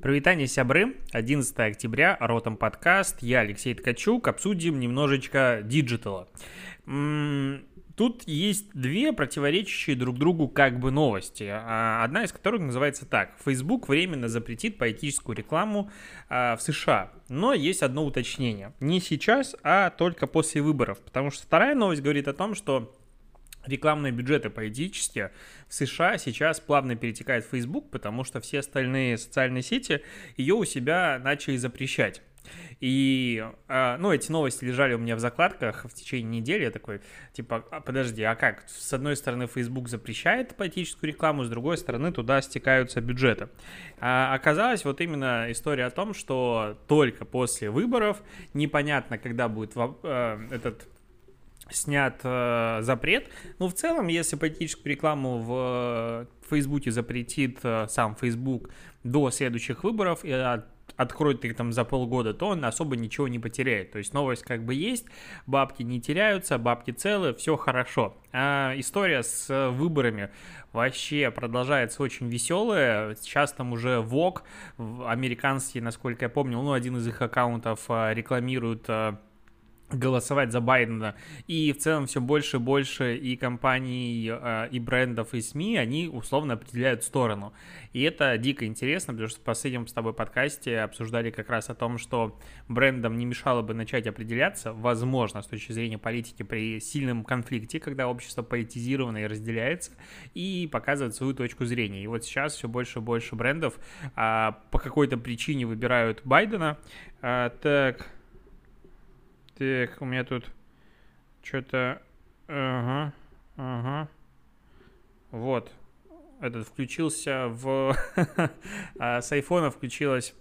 Прывітанне, сябры. 11 октября, Ротом подкаст. Я Алексей Ткачук. Обсудим немножечко диджитала. Тут есть две противоречащие друг другу как бы новости. А, одна из которых называется так. Facebook временно запретит политическую рекламу а, в США. Но есть одно уточнение. Не сейчас, а только после выборов. Потому что вторая новость говорит о том, что рекламные бюджеты политические в США сейчас плавно перетекают в Facebook, потому что все остальные социальные сети ее у себя начали запрещать. И, а, ну, эти новости лежали у меня в закладках в течение недели. Я такой, типа, а, подожди, а как? С одной стороны, Facebook запрещает политическую рекламу, с другой стороны, туда стекаются бюджеты. А оказалось вот именно история о том, что только после выборов, непонятно, когда будет э, этот снят э, запрет. Ну, в целом, если политическую рекламу в э, Фейсбуке запретит э, сам Facebook до следующих выборов и от, откроет их там за полгода, то он особо ничего не потеряет. То есть новость как бы есть, бабки не теряются, бабки целы, все хорошо. А история с выборами вообще продолжается очень веселая. Сейчас там уже Vogue, американский, насколько я помню, ну, один из их аккаунтов э, рекламирует э, голосовать за Байдена. И в целом все больше и больше и компаний, э, и брендов, и СМИ, они условно определяют сторону. И это дико интересно, потому что в последнем с тобой подкасте обсуждали как раз о том, что брендам не мешало бы начать определяться, возможно, с точки зрения политики, при сильном конфликте, когда общество политизировано и разделяется, и показывать свою точку зрения. И вот сейчас все больше и больше брендов а, по какой-то причине выбирают Байдена. А, так, так, у меня тут что-то... Ага, ага. Вот. Этот включился в... А, с айфона включилась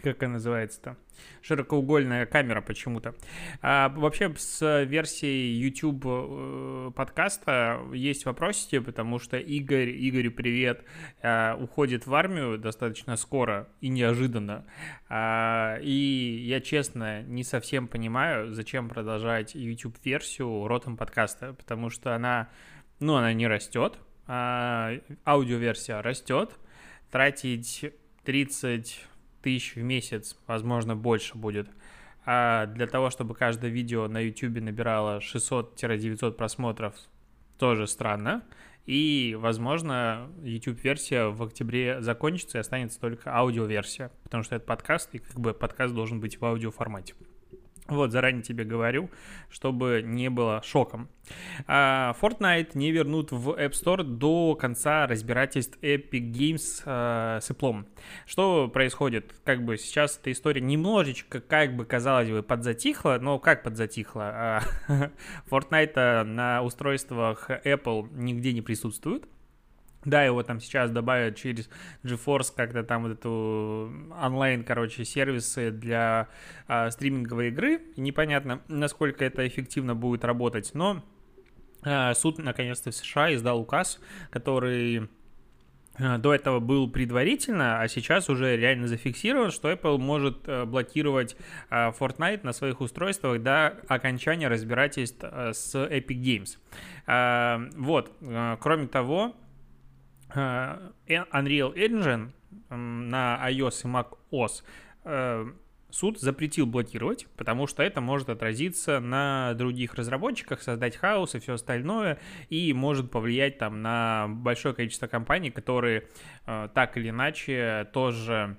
как она называется-то? Широкоугольная камера почему-то. А, вообще с версией YouTube э, подкаста есть вопросики, потому что Игорь, Игорю привет, а, уходит в армию достаточно скоро и неожиданно. А, и я честно не совсем понимаю, зачем продолжать YouTube-версию ротом подкаста, потому что она, ну, она не растет, а аудиоверсия растет, тратить 30 тысяч в месяц, возможно, больше будет. А для того, чтобы каждое видео на YouTube набирало 600-900 просмотров, тоже странно. И, возможно, YouTube-версия в октябре закончится и останется только аудиоверсия, потому что это подкаст, и как бы подкаст должен быть в аудиоформате. Вот, заранее тебе говорю, чтобы не было шоком. А, Fortnite не вернут в App Store до конца разбирательств Epic Games а, с Apple. Что происходит? Как бы сейчас эта история немножечко, как бы казалось бы, подзатихла, но как подзатихла? А, Fortnite на устройствах Apple нигде не присутствует. Да, его там сейчас добавят через GeForce как-то там вот эту онлайн, короче, сервисы для а, стриминговой игры. Непонятно, насколько это эффективно будет работать, но а, суд наконец-то в США издал указ, который а, до этого был предварительно, а сейчас уже реально зафиксирован, что Apple может а, блокировать Fortnite на своих устройствах до окончания разбирательств с Epic Games. Вот, кроме того, Э, Unreal Engine на iOS и macOS э, суд запретил блокировать, потому что это может отразиться на других разработчиках, создать хаос и все остальное, и может повлиять там на большое количество компаний, которые э, так или иначе тоже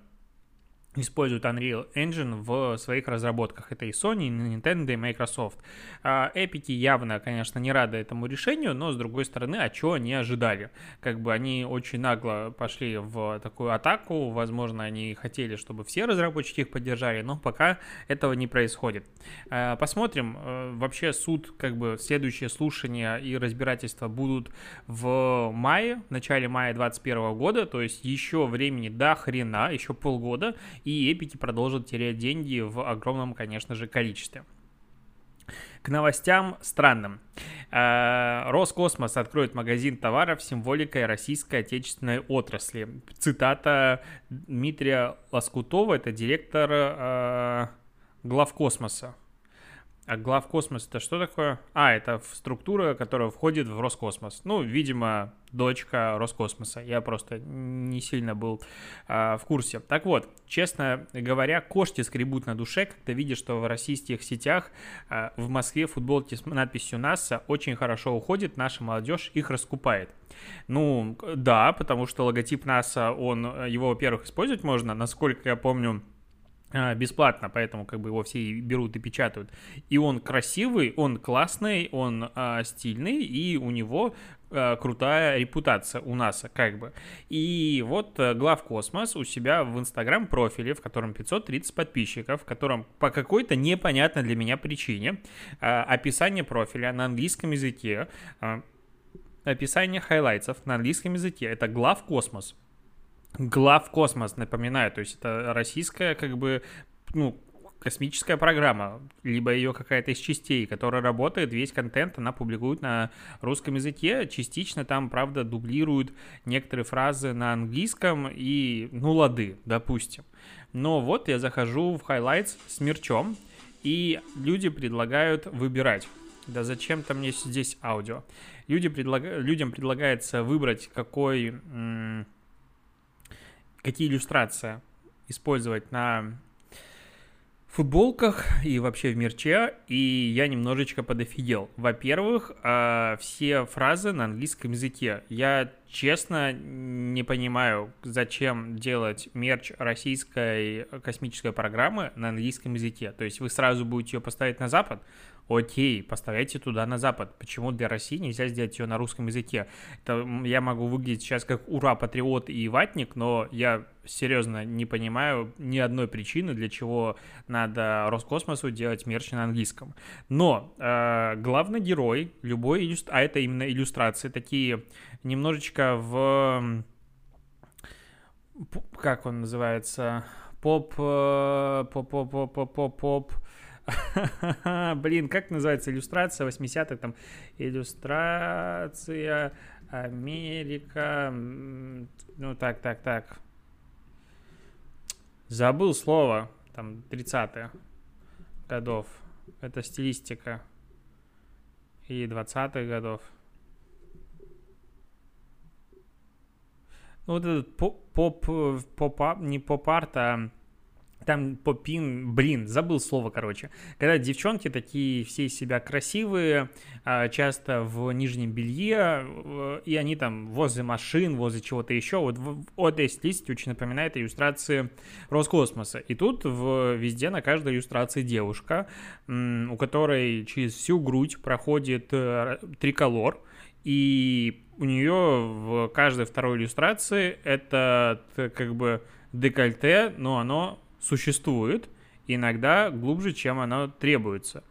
используют Unreal Engine в своих разработках. Это и Sony, и Nintendo, и Microsoft. А Epic явно, конечно, не рады этому решению, но, с другой стороны, а чего они ожидали? Как бы они очень нагло пошли в такую атаку, возможно, они хотели, чтобы все разработчики их поддержали, но пока этого не происходит. А, посмотрим, э, вообще суд, как бы следующие слушания и разбирательства будут в мае, в начале мая 2021 года, то есть еще времени до хрена, еще полгода, и эпики продолжат терять деньги в огромном, конечно же, количестве. К новостям странным. Э, Роскосмос откроет магазин товаров с символикой российской отечественной отрасли. Цитата Дмитрия Лоскутова, это директор э, главкосмоса. А главкосмос это что такое? А, это структура, которая входит в Роскосмос. Ну, видимо, дочка Роскосмоса. Я просто не сильно был а, в курсе. Так вот, честно говоря, кошки скребут на душе, когда видишь, что в российских сетях а, в Москве футболки с надписью НАСА очень хорошо уходит, наша молодежь их раскупает. Ну, да, потому что логотип НАСА, он, его, во-первых, использовать можно, насколько я помню, бесплатно, поэтому как бы его все берут и печатают. И он красивый, он классный, он а, стильный, и у него а, крутая репутация у НАСА, как бы. И вот а, Глав Космос у себя в Инстаграм профиле, в котором 530 подписчиков, в котором по какой-то непонятной для меня причине а, описание профиля на английском языке, а, описание хайлайтсов на английском языке, это Глав Космос глав космос, напоминаю, то есть это российская как бы, ну, космическая программа, либо ее какая-то из частей, которая работает, весь контент она публикует на русском языке, частично там, правда, дублируют некоторые фразы на английском и, ну, лады, допустим. Но вот я захожу в highlights с мерчом, и люди предлагают выбирать. Да зачем-то мне здесь аудио. Люди предлаг... Людям предлагается выбрать, какой какие иллюстрации использовать на футболках и вообще в мерче, и я немножечко подофигел. Во-первых, а, все фразы на английском языке. Я честно не понимаю, зачем делать мерч российской космической программы на английском языке. То есть вы сразу будете ее поставить на Запад, окей, поставляйте туда на Запад. Почему для России нельзя сделать ее на русском языке? Это я могу выглядеть сейчас как ура, патриот и ватник, но я серьезно не понимаю ни одной причины, для чего надо Роскосмосу делать мерч на английском. Но э, главный герой любой иллюстрации, а это именно иллюстрации, такие немножечко в... Как он называется? Поп... Поп... Блин, как называется иллюстрация 80-х? Там иллюстрация Америка. Ну, так, так, так. Забыл слово. Там 30-х годов. Это стилистика. И 20-х годов. Ну, вот этот поп, поп, поп, не поп-арт, а там попин, блин, забыл слово, короче. Когда девчонки такие все из себя красивые, а, часто в нижнем белье, и они там возле машин, возле чего-то еще. Вот этой стилистике очень напоминает иллюстрации Роскосмоса. И тут в, везде на каждой иллюстрации девушка, у которой через всю грудь проходит э, триколор, и у нее в каждой второй иллюстрации это как бы декольте, но оно существует, иногда глубже, чем оно требуется.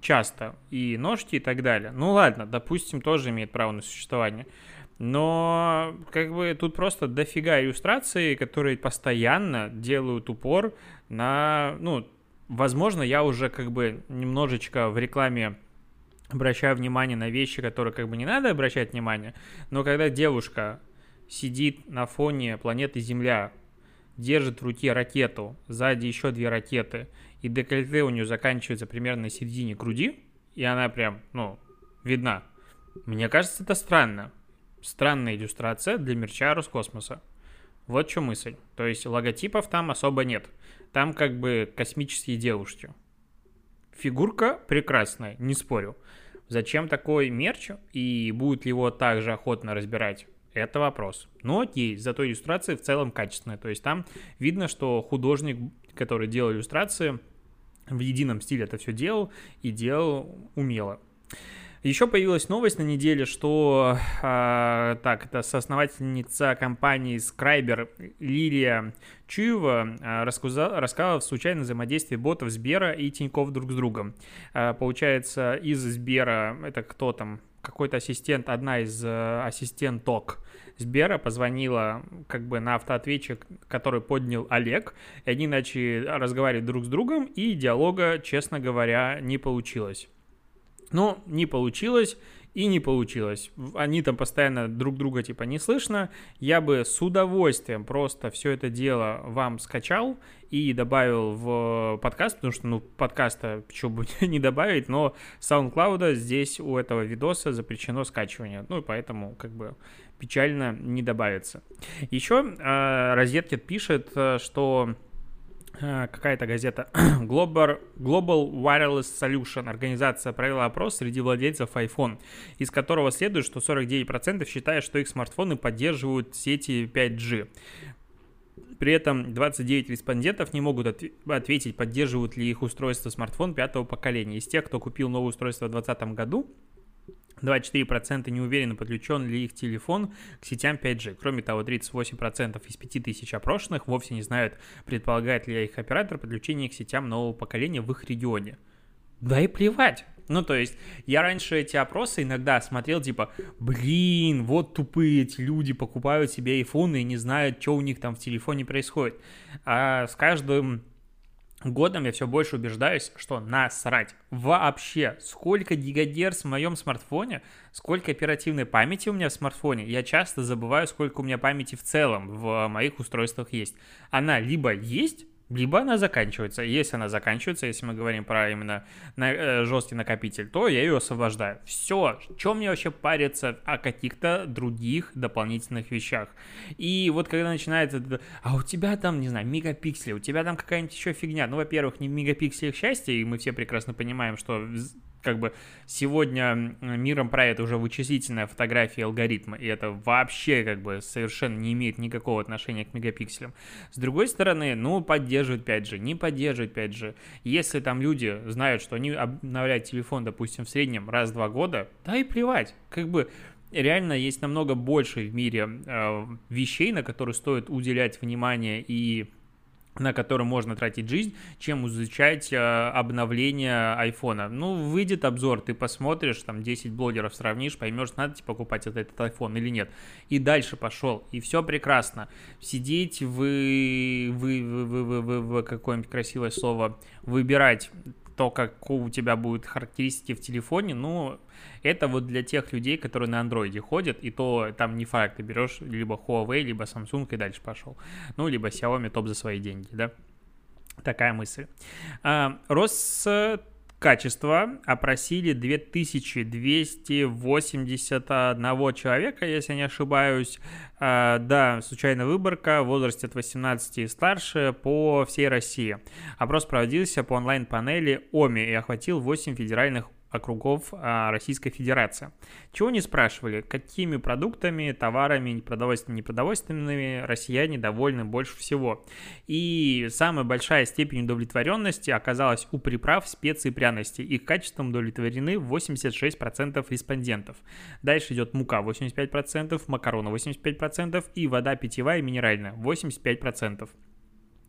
Часто. И ножки и так далее. Ну ладно, допустим, тоже имеет право на существование. Но как бы тут просто дофига иллюстраций, которые постоянно делают упор на... Ну, возможно, я уже как бы немножечко в рекламе обращаю внимание на вещи, которые как бы не надо обращать внимание, но когда девушка сидит на фоне планеты Земля держит в руке ракету, сзади еще две ракеты, и декольте у нее заканчивается примерно на середине груди, и она прям, ну, видна. Мне кажется, это странно. Странная иллюстрация для мерча Роскосмоса. Вот что мысль. То есть логотипов там особо нет. Там как бы космические девушки. Фигурка прекрасная, не спорю. Зачем такой мерч и будет ли его также охотно разбирать это вопрос. Но окей, зато иллюстрации в целом качественные. То есть там видно, что художник, который делал иллюстрации, в едином стиле это все делал и делал умело. Еще появилась новость на неделе, что э, так, это соосновательница компании Scriber Лилия Чуева э, рассказала, рассказала в случайном взаимодействии ботов Сбера и Тиньков друг с другом. Э, получается, из Сбера, это кто там, какой-то ассистент, одна из э, ассистенток Сбера позвонила как бы на автоответчик, который поднял Олег, и они начали разговаривать друг с другом, и диалога, честно говоря, не получилось. Но не получилось, и не получилось. Они там постоянно друг друга типа не слышно. Я бы с удовольствием просто все это дело вам скачал и добавил в подкаст, потому что, ну, подкаста почему бы не добавить, но SoundCloud здесь у этого видоса запрещено скачивание. Ну, и поэтому, как бы, печально не добавится. Еще э, Розеткет пишет, что какая-то газета Global, Global Wireless Solution, организация провела опрос среди владельцев iPhone, из которого следует, что 49% считают, что их смартфоны поддерживают сети 5G. При этом 29 респондентов не могут ответить, поддерживают ли их устройство смартфон пятого поколения. Из тех, кто купил новое устройство в 2020 году, 24% не уверены, подключен ли их телефон к сетям 5G. Кроме того, 38% из 5000 опрошенных вовсе не знают, предполагает ли их оператор подключение к сетям нового поколения в их регионе. Да и плевать. Ну, то есть, я раньше эти опросы иногда смотрел, типа, блин, вот тупые эти люди покупают себе айфоны и не знают, что у них там в телефоне происходит. А с каждым годом я все больше убеждаюсь, что насрать. Вообще, сколько гигагерц в моем смартфоне, сколько оперативной памяти у меня в смартфоне, я часто забываю, сколько у меня памяти в целом в моих устройствах есть. Она либо есть, либо она заканчивается. Если она заканчивается, если мы говорим про именно э, жесткий накопитель, то я ее освобождаю. Все, чем мне вообще париться о каких-то других дополнительных вещах. И вот когда начинается, а у тебя там, не знаю, мегапиксли, у тебя там какая-нибудь еще фигня. Ну, во-первых, не в мегапикселях счастья, и мы все прекрасно понимаем, что как бы сегодня миром правит уже вычислительная фотография и алгоритмы, и это вообще как бы совершенно не имеет никакого отношения к мегапикселям. С другой стороны, ну, поддерживает 5G, не поддерживает 5G. Если там люди знают, что они обновляют телефон, допустим, в среднем раз в два года, да и плевать, как бы реально есть намного больше в мире э, вещей, на которые стоит уделять внимание и на который можно тратить жизнь, чем изучать э, обновление айфона. Ну, выйдет обзор, ты посмотришь, там 10 блогеров сравнишь, поймешь, надо тебе покупать этот, этот iPhone или нет. И дальше пошел, и все прекрасно. Сидеть, вы, вы, вы, вы, вы, вы, вы какое-нибудь красивое слово, выбирать то, как у тебя будут характеристики в телефоне, ну, это вот для тех людей, которые на андроиде ходят, и то там не факт, ты берешь либо Huawei, либо Samsung и дальше пошел. Ну, либо Xiaomi топ за свои деньги, да? Такая мысль. А, Рос качество опросили 2281 человека, если не ошибаюсь. А, да, случайная выборка в возрасте от 18 и старше по всей России. Опрос проводился по онлайн-панели ОМИ и охватил 8 федеральных округов а, Российской Федерации. Чего не спрашивали, какими продуктами, товарами, продовольственными, непродовольственными россияне довольны больше всего. И самая большая степень удовлетворенности оказалась у приправ, специй и пряностей. Их качеством удовлетворены 86% респондентов. Дальше идет мука 85%, макароны 85% и вода питьевая и минеральная 85%.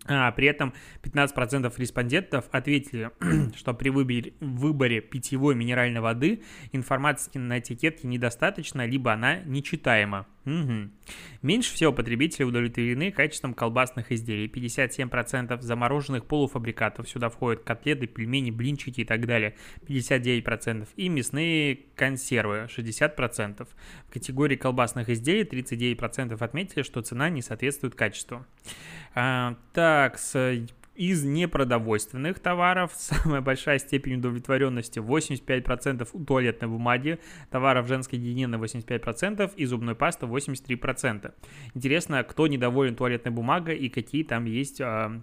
А, при этом 15% респондентов ответили, что при выборе, выборе питьевой минеральной воды информации на этикетке недостаточно, либо она нечитаема. Угу. Меньше всего потребители удовлетворены качеством колбасных изделий. 57% замороженных полуфабрикатов. Сюда входят котлеты, пельмени, блинчики и так далее. 59%. И мясные консервы. 60%. В категории колбасных изделий 39% отметили, что цена не соответствует качеству. А, так, с из непродовольственных товаров самая большая степень удовлетворенности 85% у туалетной бумаги, товаров женской гигиены 85% и зубной пасты 83%. Интересно, кто недоволен туалетной бумагой и какие там есть а,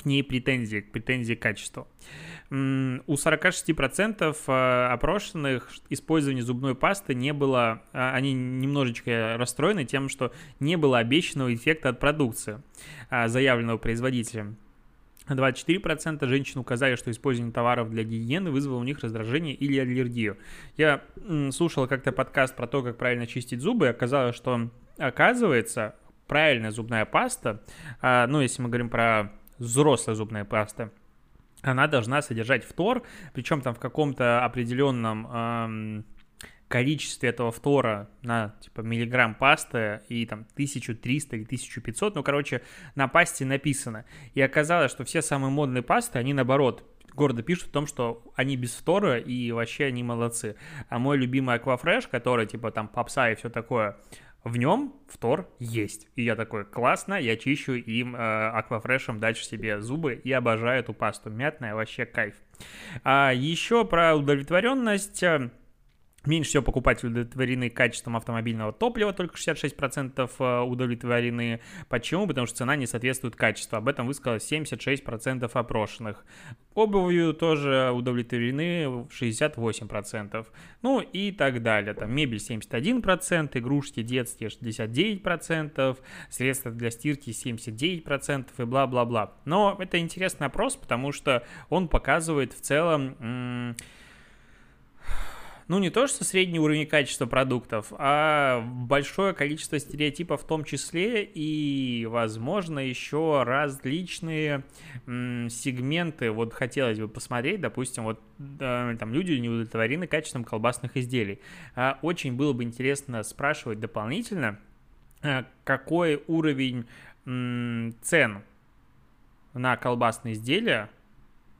к ней претензии, претензии к качеству. У 46% а, опрошенных использование зубной пасты не было, а, они немножечко расстроены тем, что не было обещанного эффекта от продукции, заявленного производителем. 24% женщин указали, что использование товаров для гигиены вызвало у них раздражение или аллергию. Я слушал как-то подкаст про то, как правильно чистить зубы, и оказалось, что оказывается правильная зубная паста, ну, если мы говорим про взрослая зубная паста, она должна содержать фтор, причем там в каком-то определенном количестве этого фтора на типа миллиграмм пасты и там 1300 или 1500, ну короче на пасте написано. И оказалось, что все самые модные пасты, они наоборот гордо пишут о том, что они без фтора и вообще они молодцы. А мой любимый Aquafresh, который типа там попса и все такое, в нем фтор есть. И я такой, классно, я чищу им э, аквафрешем дальше себе зубы и обожаю эту пасту. Мятная, вообще кайф. А еще про удовлетворенность э, Меньше всего покупатели удовлетворены качеством автомобильного топлива, только 66% э, удовлетворены. Почему? Потому что цена не соответствует качеству. Об этом высказалось 76% опрошенных. Обувью тоже удовлетворены 68%. Ну и так далее. Там мебель 71%, игрушки детские 69%, средства для стирки 79% и бла-бла-бла. Но это интересный опрос, потому что он показывает в целом ну, не то, что средний уровень качества продуктов, а большое количество стереотипов в том числе и, возможно, еще различные м, сегменты. Вот хотелось бы посмотреть, допустим, вот э, там люди не удовлетворены качеством колбасных изделий. А очень было бы интересно спрашивать дополнительно, э, какой уровень м, цен на колбасные изделия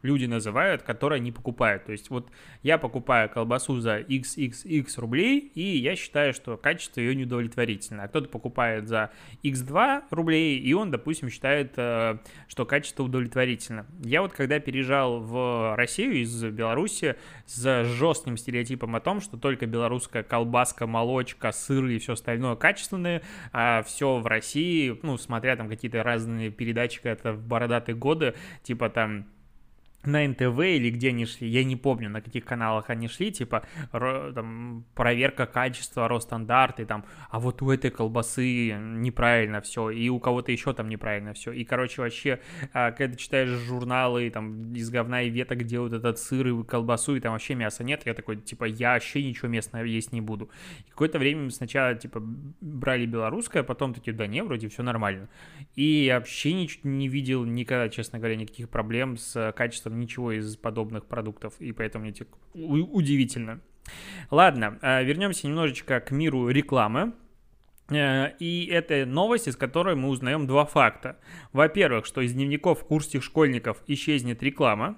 люди называют, которые они покупают. То есть вот я покупаю колбасу за XXX рублей, и я считаю, что качество ее неудовлетворительно. А кто-то покупает за X2 рублей, и он, допустим, считает, э, что качество удовлетворительно. Я вот когда переезжал в Россию из Беларуси с жестким стереотипом о том, что только белорусская колбаска, молочка, сыры и все остальное качественные, а все в России, ну, смотря там какие-то разные передачи, это в бородатые годы, типа там на НТВ или где они шли, я не помню, на каких каналах они шли, типа, там, проверка качества, Росстандарты, там, а вот у этой колбасы неправильно все, и у кого-то еще там неправильно все, и, короче, вообще, а, когда ты читаешь журналы, там, из говна и веток делают этот сыр и колбасу, и там вообще мяса нет, я такой, типа, я вообще ничего местного есть не буду. И какое-то время сначала, типа, брали белорусское, а потом такие, да не, вроде все нормально. И я вообще ничего не видел никогда, честно говоря, никаких проблем с качеством там ничего из подобных продуктов, и поэтому мне типа, удивительно. Ладно, а, вернемся немножечко к миру рекламы. Э, и это новость, из которой мы узнаем два факта. Во-первых, что из дневников курсных школьников исчезнет реклама.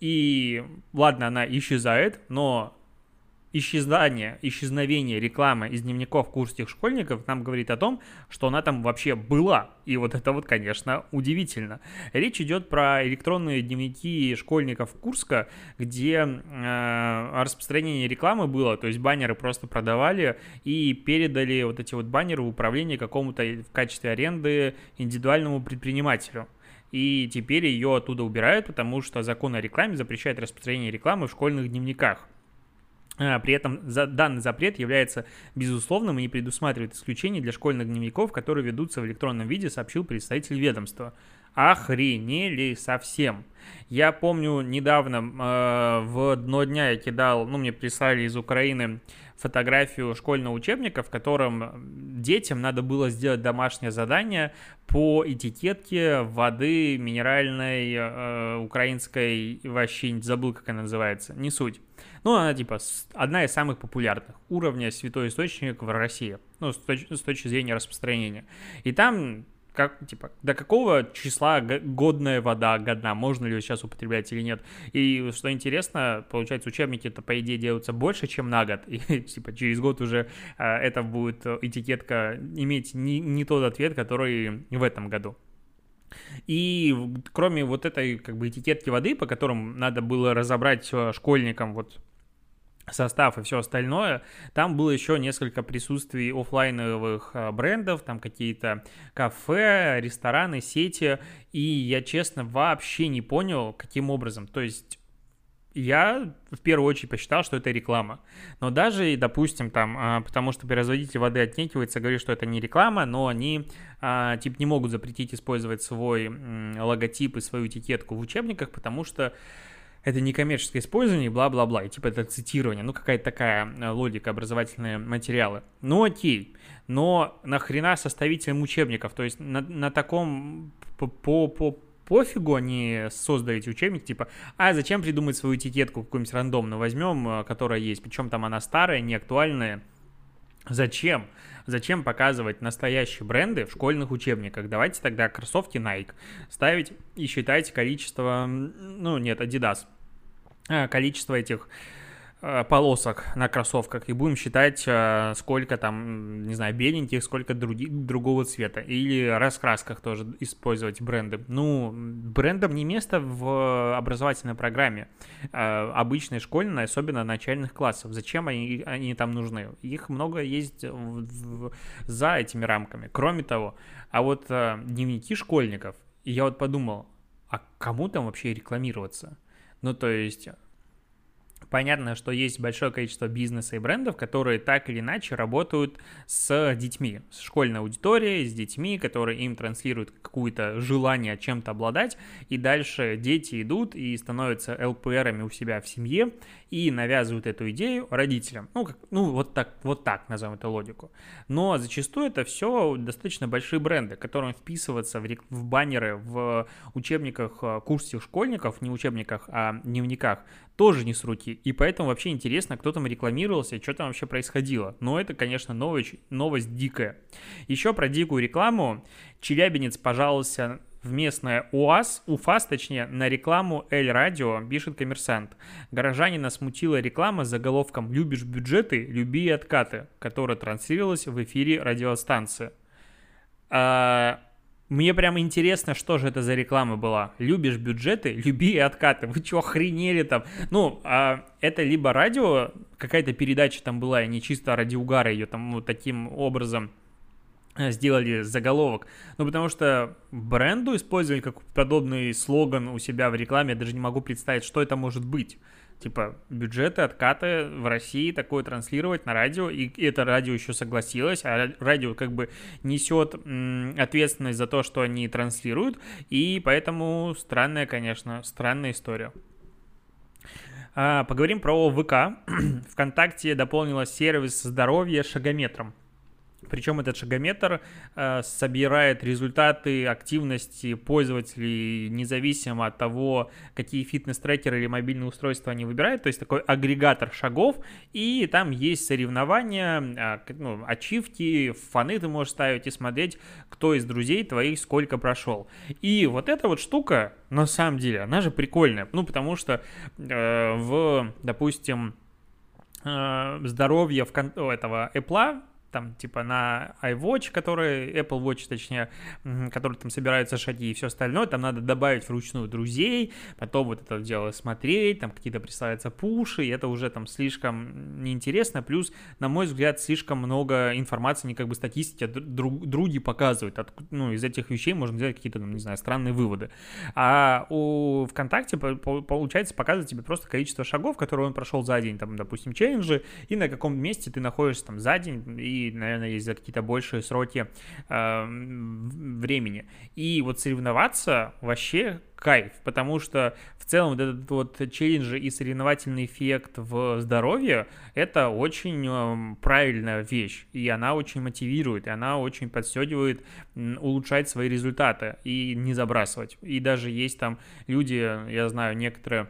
И ладно, она исчезает, но исчезновение, исчезновение рекламы из дневников курсских школьников нам говорит о том, что она там вообще была. И вот это вот, конечно, удивительно. Речь идет про электронные дневники школьников Курска, где э, распространение рекламы было, то есть баннеры просто продавали и передали вот эти вот баннеры в управление какому-то в качестве аренды индивидуальному предпринимателю и теперь ее оттуда убирают, потому что закон о рекламе запрещает распространение рекламы в школьных дневниках. А, при этом данный запрет является безусловным и не предусматривает исключений для школьных дневников, которые ведутся в электронном виде, сообщил представитель ведомства. Охренели совсем. Я помню, недавно э, в дно дня я кидал, ну, мне прислали из Украины фотографию школьного учебника, в котором детям надо было сделать домашнее задание по этикетке воды минеральной, э, украинской, вообще забыл, как она называется, не суть. Ну, она типа одна из самых популярных уровня святой источник в России, ну, с, точ- с точки зрения распространения. И там как, типа, до какого числа годная вода годна, можно ли ее сейчас употреблять или нет. И что интересно, получается, учебники-то, по идее, делаются больше, чем на год. И, типа, через год уже а, это будет этикетка иметь не, не тот ответ, который в этом году. И кроме вот этой как бы этикетки воды, по которым надо было разобрать э, школьникам вот состав и все остальное. Там было еще несколько присутствий офлайновых э, брендов, там какие-то кафе, рестораны, сети, и я честно вообще не понял, каким образом. То есть я в первую очередь посчитал, что это реклама. Но даже, допустим, там, а, потому что производитель воды отнекивается, говорит, что это не реклама, но они, а, типа, не могут запретить использовать свой логотип и свою этикетку в учебниках, потому что это не коммерческое использование, бла-бла-бла, и типа это цитирование, ну какая-то такая э, логика, образовательные материалы. Ну окей, но нахрена составителям учебников, то есть на, на таком по, по, по пофигу они создали эти учебники, типа, а зачем придумать свою этикетку какую-нибудь рандомную возьмем, э, которая есть, причем там она старая, не актуальная, зачем? Зачем показывать настоящие бренды в школьных учебниках? Давайте тогда кроссовки Nike ставить и считайте количество, ну нет, Adidas, количество этих Э, полосок на кроссовках и будем считать, э, сколько там, не знаю, беленьких, сколько други, другого цвета. Или раскрасках тоже использовать бренды. Ну, брендам не место в образовательной программе. Э, обычной школьной, особенно начальных классов. Зачем они, они там нужны? Их много есть в, в, за этими рамками. Кроме того, а вот дневники школьников, и я вот подумал, а кому там вообще рекламироваться? Ну, то есть Понятно, что есть большое количество бизнеса и брендов, которые так или иначе работают с детьми, с школьной аудиторией, с детьми, которые им транслируют какое-то желание чем-то обладать, и дальше дети идут и становятся ЛПРами у себя в семье и навязывают эту идею родителям. Ну, как, ну вот, так, вот так назовем эту логику. Но зачастую это все достаточно большие бренды, которым вписываться в, в баннеры в учебниках э, курсов школьников, не учебниках, а дневниках, тоже не с руки. И поэтому вообще интересно, кто там рекламировался, что там вообще происходило. Но это, конечно, новость, новость дикая. Еще про дикую рекламу. Челябинец пожаловался в местное УАЗ, УФАС, точнее, на рекламу Эль Радио, пишет коммерсант. Горожанина смутила реклама с заголовком «Любишь бюджеты? Люби и откаты», которая транслировалась в эфире радиостанции. А, мне прям интересно, что же это за реклама была. Любишь бюджеты, люби и откаты. Вы что, охренели там? Ну, а это либо радио, какая-то передача там была, и не чисто ради угара ее там вот таким образом э, сделали заголовок. Ну, потому что бренду использовать как подобный слоган у себя в рекламе, я даже не могу представить, что это может быть типа бюджеты, откаты в России такое транслировать на радио, и это радио еще согласилось, а радио как бы несет ответственность за то, что они транслируют, и поэтому странная, конечно, странная история. А, поговорим про ВК. Вконтакте дополнила сервис здоровья шагометром. Причем этот шагометр э, собирает результаты активности пользователей независимо от того, какие фитнес-трекеры или мобильные устройства они выбирают. То есть такой агрегатор шагов, и там есть соревнования, э, ну, ачивки, фаны ты можешь ставить и смотреть, кто из друзей твоих сколько прошел. И вот эта вот штука, на самом деле, она же прикольная. Ну, потому что э, в, допустим, э, здоровье в этого Apple там, типа, на iWatch, который, Apple Watch, точнее, который там собираются шаги и все остальное, там надо добавить вручную друзей, потом вот это дело смотреть, там какие-то присылаются пуши, и это уже там слишком неинтересно, плюс, на мой взгляд, слишком много информации, не как бы статистики, а друг, други показывают, от, ну, из этих вещей можно сделать какие-то, ну, не знаю, странные выводы. А у ВКонтакте, получается, показывает тебе просто количество шагов, которые он прошел за день, там, допустим, челленджи, и на каком месте ты находишься там за день, и наверное, есть за какие-то большие сроки э, времени. И вот соревноваться вообще кайф, потому что в целом вот этот вот челлендж и соревновательный эффект в здоровье – это очень э, правильная вещь, и она очень мотивирует, и она очень подстегивает улучшать свои результаты и не забрасывать. И даже есть там люди, я знаю, некоторые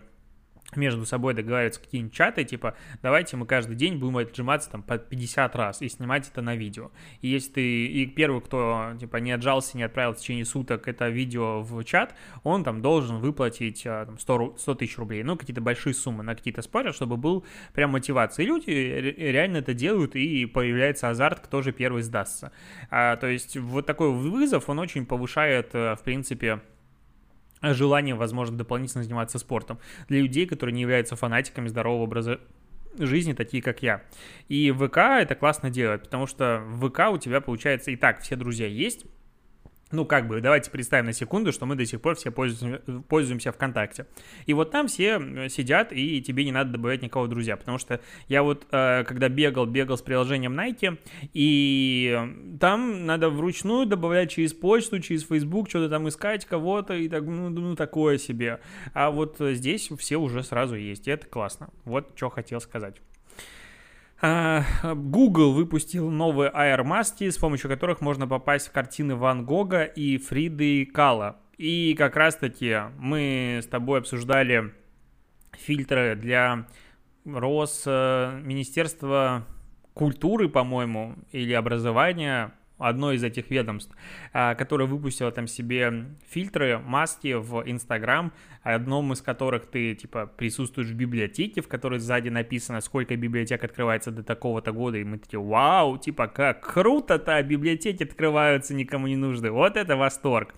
между собой договариваются какие-нибудь чаты, типа, давайте мы каждый день будем отжиматься там по 50 раз и снимать это на видео. И если ты, и первый, кто, типа, не отжался, не отправил в течение суток это видео в чат, он там должен выплатить а, там, 100, 100 тысяч рублей, ну, какие-то большие суммы на какие-то споры, чтобы был прям мотивация. И люди реально это делают, и появляется азарт, кто же первый сдастся. А, то есть вот такой вызов, он очень повышает, э, в принципе, желание, возможно, дополнительно заниматься спортом. Для людей, которые не являются фанатиками здорового образа жизни, такие как я. И ВК это классно делает, потому что в ВК у тебя, получается, и так все друзья есть, ну, как бы, давайте представим на секунду, что мы до сих пор все пользуемся, пользуемся ВКонтакте. И вот там все сидят, и тебе не надо добавлять никого друзья, потому что я вот, э, когда бегал, бегал с приложением Nike, и там надо вручную добавлять через почту, через Facebook, что-то там искать кого-то, и так, ну, ну, такое себе. А вот здесь все уже сразу есть, и это классно. Вот что хотел сказать. А, Google выпустил новые AR-маски, с помощью которых можно попасть в картины Ван Гога и Фриды Кала. И как раз-таки мы с тобой обсуждали фильтры для Рос, Министерства культуры, по-моему, или образования, одно из этих ведомств, а, которое выпустило там себе фильтры, маски в Инстаграм, одном из которых ты, типа, присутствуешь в библиотеке, в которой сзади написано, сколько библиотек открывается до такого-то года, и мы такие, вау, типа, как круто-то, библиотеки открываются, никому не нужны, вот это восторг.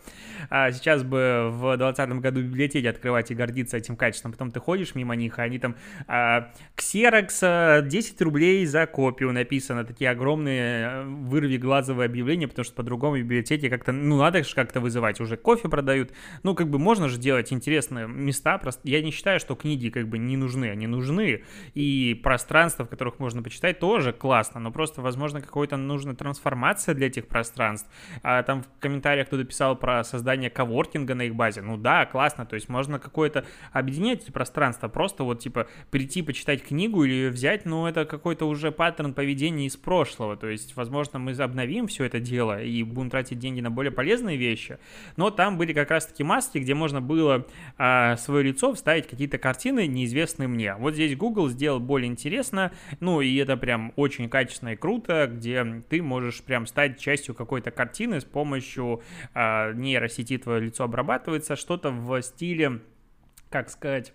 А сейчас бы в 2020 году библиотеки открывать и гордиться этим качеством, потом ты ходишь мимо них, а они там, а, Xerox 10 рублей за копию написано, такие огромные вырви глазовые объявления, потому что по-другому библиотеки как-то, ну, надо же как-то вызывать, уже кофе продают, ну, как бы можно же делать интересные места, просто я не считаю, что книги как бы не нужны, они нужны, и пространства, в которых можно почитать, тоже классно, но просто, возможно, какой-то нужна трансформация для этих пространств, а там в комментариях кто-то писал про создание коворкинга на их базе, ну да, классно, то есть можно какое-то объединять эти пространства, просто вот, типа, прийти почитать книгу или ее взять, ну, это какой-то уже паттерн поведения из прошлого, то есть, возможно, мы обновим все это дело и будем тратить деньги на более полезные вещи. Но там были как раз-таки маски, где можно было а, свое лицо вставить какие-то картины, неизвестные мне. Вот здесь Google сделал более интересно, ну и это прям очень качественно и круто, где ты можешь прям стать частью какой-то картины с помощью а, нейросети твое лицо обрабатывается, что-то в стиле, как сказать,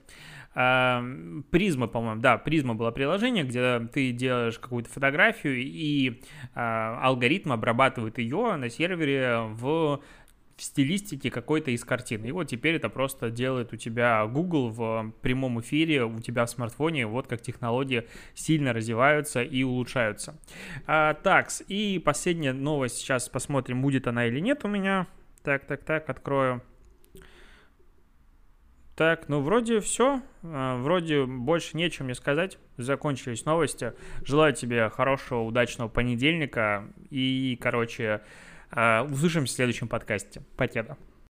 Призма, по-моему, да, Призма было приложение, где ты делаешь какую-то фотографию, и а, алгоритм обрабатывает ее на сервере в в стилистике какой-то из картин. И вот теперь это просто делает у тебя Google в прямом эфире, у тебя в смартфоне, вот как технологии сильно развиваются и улучшаются. А, так, и последняя новость, сейчас посмотрим, будет она или нет у меня. Так, так, так, открою. Так, ну вроде все. А, вроде больше нечем мне сказать. Закончились новости. Желаю тебе хорошего, удачного понедельника. И, короче, а, услышимся в следующем подкасте. Покеда.